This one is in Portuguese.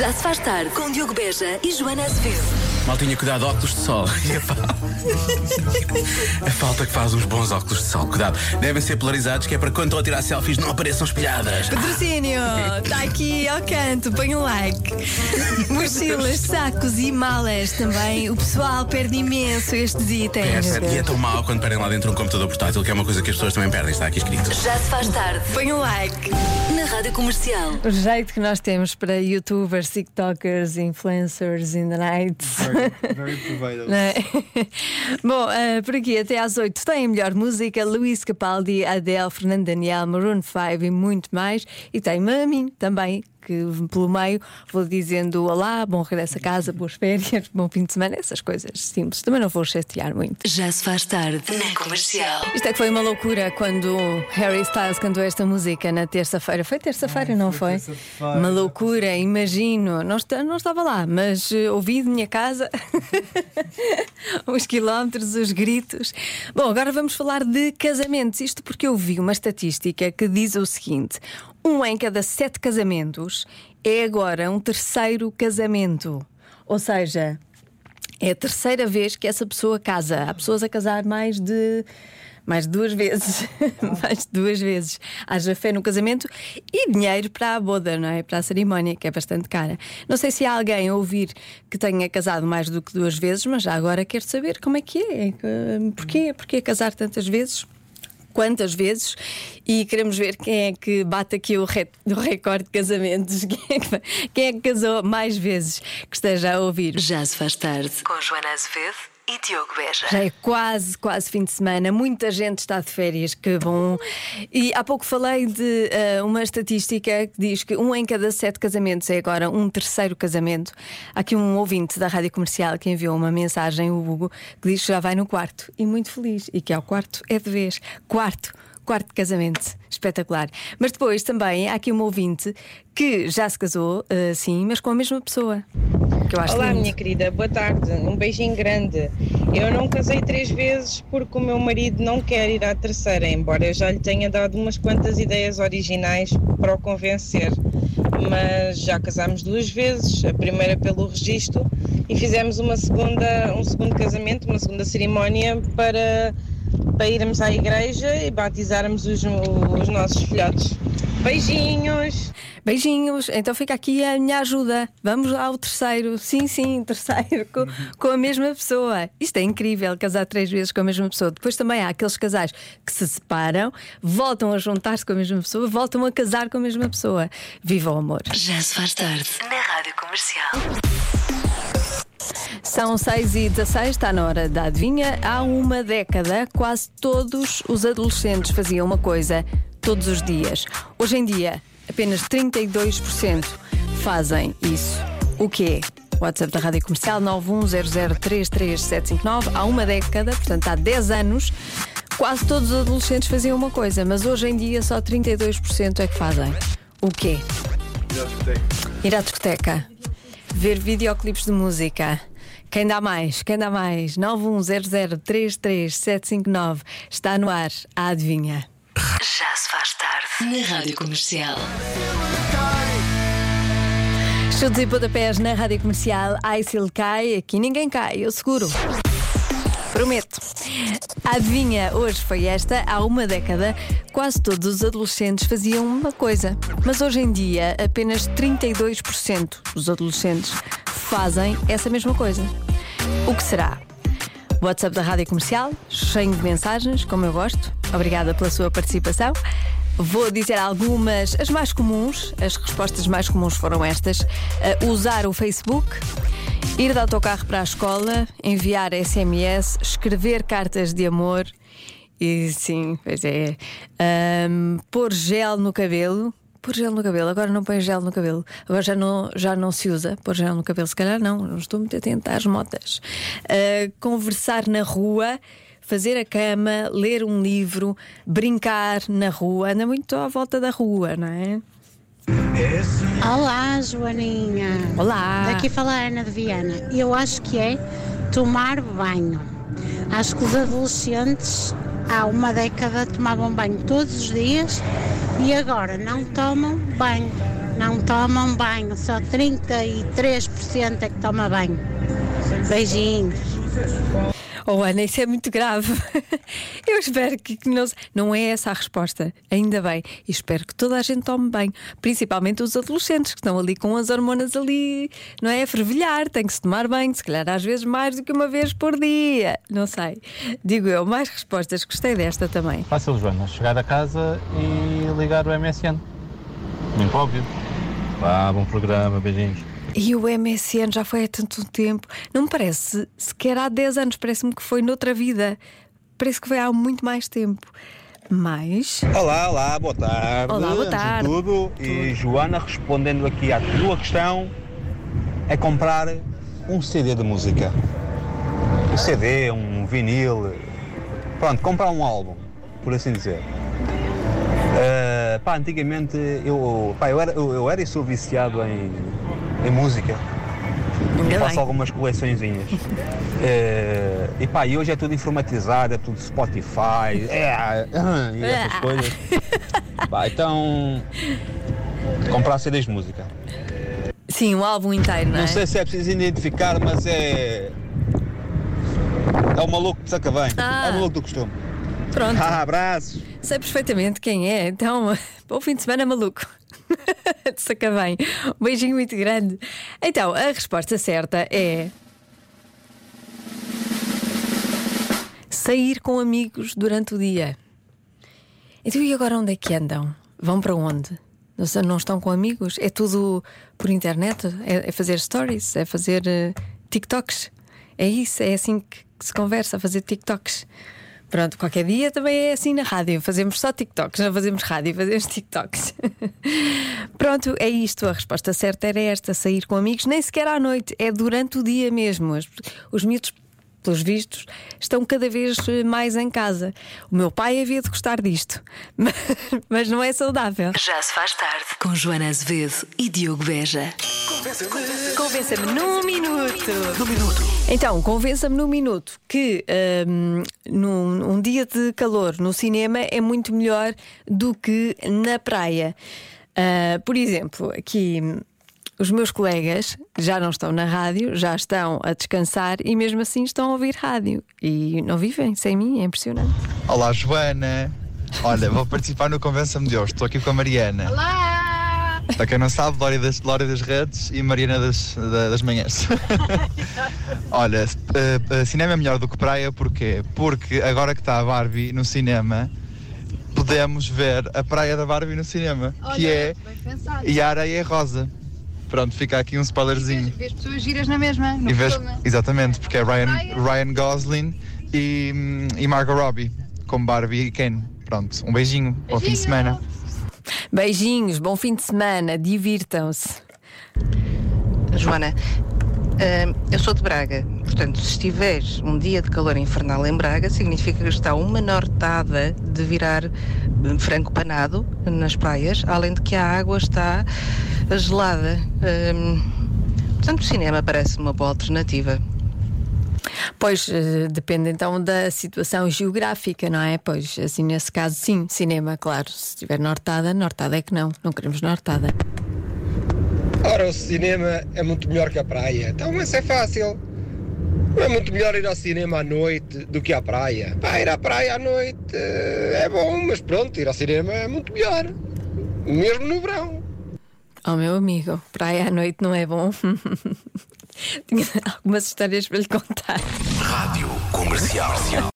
Já se faz tarde com Diogo Beja e Joana Azevedo. Mal tinha cuidado, óculos de sol. A, fal- a falta que faz uns bons óculos de sol. Cuidado, devem ser polarizados, que é para quando estão a tirar selfies não apareçam espelhadas. Patrocínio, está aqui ao canto, põe um like. Mochilas, sacos e malas também. O pessoal perde imenso estes itens. É, e é tão mau quando perdem lá dentro um computador portátil, que é uma coisa que as pessoas também perdem, está aqui escrito. Já se faz tarde Põe um like. na Rádio Comercial. O jeito que nós temos para youtubers, tiktokers, influencers in the night. Very. Não é? Bom, eh, por aqui até às 8 tem a melhor música: Luís Capaldi, Adele, Fernando Daniel, Maroon 5 e muito mais. E tem-me a mim também, que pelo meio vou dizendo olá, bom regresso a casa, boas férias, bom fim de semana, essas coisas simples. Também não vou chatear muito. Já se faz tarde na Comercial. Isto é que foi uma loucura quando Harry Styles cantou esta música na terça-feira. Foi terça-feira, não foi? terça-feira. Uma loucura, imagino. Não, não estava lá, mas eh, ouvi de minha casa os quilómetros, os gritos. Bom, agora vamos falar de casamentos. Isto porque eu vi uma estatística que diz o seguinte: um em cada sete casamentos é agora um terceiro casamento. Ou seja, é a terceira vez que essa pessoa casa. Há pessoas a casar mais de. Mais duas vezes. mais duas vezes. Haja fé no casamento e dinheiro para a boda, não é? Para a cerimónia, que é bastante cara. Não sei se há alguém a ouvir que tenha casado mais do que duas vezes, mas já agora quero saber como é que é. Porquê? Porquê casar tantas vezes? Quantas vezes? E queremos ver quem é que bate aqui o, re- o recorde de casamentos. Quem é, que, quem é que casou mais vezes que esteja a ouvir? Já se faz tarde com Joana Azevedo e Diogo Beja. Já é quase, quase fim de semana. Muita gente está de férias, que bom. E há pouco falei de eh, uma estatística que diz que um em cada sete casamentos é agora um terceiro casamento. Há aqui um ouvinte da rádio comercial que enviou uma mensagem, o Hugo, que diz que já vai no quarto e muito feliz. E que ao quarto é de vez. Quarto. Quarto casamento, espetacular. Mas depois também há aqui um ouvinte que já se casou, eh, sim, mas com a mesma pessoa. Que eu acho Olá, lindo. minha querida, boa tarde. Um beijinho grande. Eu não casei três vezes porque o meu marido não quer ir à terceira, embora eu já lhe tenha dado umas quantas ideias originais para o convencer. Mas já casámos duas vezes, a primeira pelo registro e fizemos uma segunda, um segundo casamento, uma segunda cerimónia para, para irmos à igreja e batizarmos os, os nossos filhotes. Beijinhos! Beijinhos, então fica aqui a minha ajuda. Vamos ao terceiro, sim, sim, terceiro, com, com a mesma pessoa. Isto é incrível, casar três vezes com a mesma pessoa. Depois também há aqueles casais que se separam, voltam a juntar-se com a mesma pessoa, voltam a casar com a mesma pessoa. Viva o amor! Já se faz tarde na Rádio Comercial. São 6 e 16 está na hora da adivinha. Há uma década, quase todos os adolescentes faziam uma coisa todos os dias. Hoje em dia, apenas 32% fazem isso. O quê? WhatsApp da Rádio Comercial 910033759. Há uma década, portanto há 10 anos, quase todos os adolescentes faziam uma coisa, mas hoje em dia só 32% é que fazem. O quê? Ir à discoteca. Ver videoclipes de música. Quem dá mais? Quem dá mais? 910033759. Está no ar a adivinha. Já se faz tarde na Rádio Comercial. Chutes e pontapés na rádio comercial. Ai, se ele cai, aqui ninguém cai, eu seguro. Prometo. A adivinha hoje foi esta. Há uma década, quase todos os adolescentes faziam uma coisa. Mas hoje em dia, apenas 32% dos adolescentes fazem essa mesma coisa. O que será? WhatsApp da Rádio Comercial, cheio de mensagens, como eu gosto. Obrigada pela sua participação. Vou dizer algumas, as mais comuns, as respostas mais comuns foram estas: Uh, usar o Facebook, ir de autocarro para a escola, enviar SMS, escrever cartas de amor e sim, pois é, Ahm, pôr gel no cabelo. Pôr gel no cabelo, agora não põe gel no cabelo, agora já não, já não se usa pôr gel no cabelo, se calhar não, não estou muito atenta às motas. Ah, conversar na rua, fazer a cama, ler um livro, brincar na rua, anda muito à volta da rua, não é? Olá, Joaninha. Olá! Daqui fala a Ana de Viana. Eu acho que é tomar banho. Acho que os adolescentes há uma década tomavam banho todos os dias e agora não tomam banho. não tomam banho, só 33% é que toma banho. Beijinhos. Oh, Ana, isso é muito grave. Eu espero que, não, não é essa a resposta. Ainda bem. E espero que toda a gente tome bem. Principalmente os adolescentes que estão ali com as hormonas ali, não é? A fervilhar. Tem que se tomar bem, se calhar às vezes mais do que uma vez por dia. Não sei. Digo eu, mais respostas. Gostei desta também. Fácil, Joana. Chegar a casa e ligar o MSN. Muito óbvio. Vá, bom programa, beijinhos. E o MSN já foi há tanto tempo. Não me parece sequer há 10 anos, parece-me que foi noutra vida. Parece que foi há muito mais tempo. Mas. Olá, olá, boa tarde. Olá, boa tarde. tudo, e Joana, respondendo aqui à tua questão, é comprar um CD de música. Um CD, um vinil. Pronto, comprar um álbum, por assim dizer. Eh, pá, antigamente eu, pá, eu, era, eu, eu era e sou viciado em, em música. Ainda Faço bem. algumas coleçõezinhas. Eh, e pá, e hoje é tudo informatizado, é tudo Spotify, é, e essas Ah. coisas. Pá, então. Comprar CDs de música. Sim, um álbum inteiro, não é? Não sei se é preciso identificar, mas é. É o maluco de saca bem. Ah. É o maluco do costume. Pronto. Ah, abraços. Sei perfeitamente quem é, então, bom fim de semana maluco. De saca bem. Um beijinho muito grande. Então, a resposta certa é. Sair com amigos durante o dia. Então, e agora onde é que andam? Vão para onde? Não estão com amigos? É tudo por internet? É, é fazer stories? É fazer eh, TikToks? É isso? É assim que, se conversa, fazer TikToks? Pronto, qualquer dia também é assim na rádio. Fazemos só TikToks, não fazemos rádio, fazemos TikToks. Pronto, é isto. A resposta certa era esta: sair com amigos, nem sequer à noite, é durante o dia mesmo. Os miúdos, pelos vistos, estão cada vez eh, mais em casa. O meu pai havia de gostar disto, mas, mas não é saudável. Já se faz tarde. Com Joana Azevedo e Diogo Beja. Convença-me num minuto. Num minuto. Então, convença-me num minuto que hum, num um dia de calor no cinema é muito melhor do que na praia. Ah, por exemplo, aqui hum, os meus colegas já não estão na rádio, já estão a descansar e mesmo assim estão a ouvir rádio. E não vivem sem mim, é impressionante. Olá, Joana. Olha, vou participar no Convença-me de hoje. Estou aqui com a Mariana. Olá! Para quem não sabe, Lória das, Lória das Redes e Mariana das, da- das Manhãs. Olha, eh, eh, cinema é melhor do que praia, porquê? Porque agora que está a Barbie no cinema, podemos ver a praia da Barbie no cinema, que é e a areia é rosa. Pronto, fica aqui um spoilerzinho. Vês pessoas giras na mesma, no E vês- exatamente, porque é Ryan. Ryan Gosling e, hum, e Margot Robbie, com Barbie e Ken. Pronto, um beijinho, bom fim de semana. Beijinhos, bom fim de semana, divirtam-se. Joana, hum, eu sou de Braga, portanto, se estiveres um dia de calor infernal em Braga, significa que está uma nortada de virar hum, frango panado nas praias, além de que a água está gelada. Hum, portanto, o cinema parece uma boa alternativa. Pois eh, depende então da situação geográfica, não é? Pois assim nesse caso, sim, cinema, claro. Se estiver nortada, nortada é que não, não queremos nortada. Ora, o cinema é muito melhor que a praia. Então, isso é fácil. É muito melhor ir ao cinema à noite do que à praia. Pá, ir à praia à noite eh, é bom, mas pronto, ir ao cinema é muito melhor. Mesmo no verão. Oh meu amigo, praia à noite não é bom. Tinha algumas histórias para lhe contar. Rádio Comercial.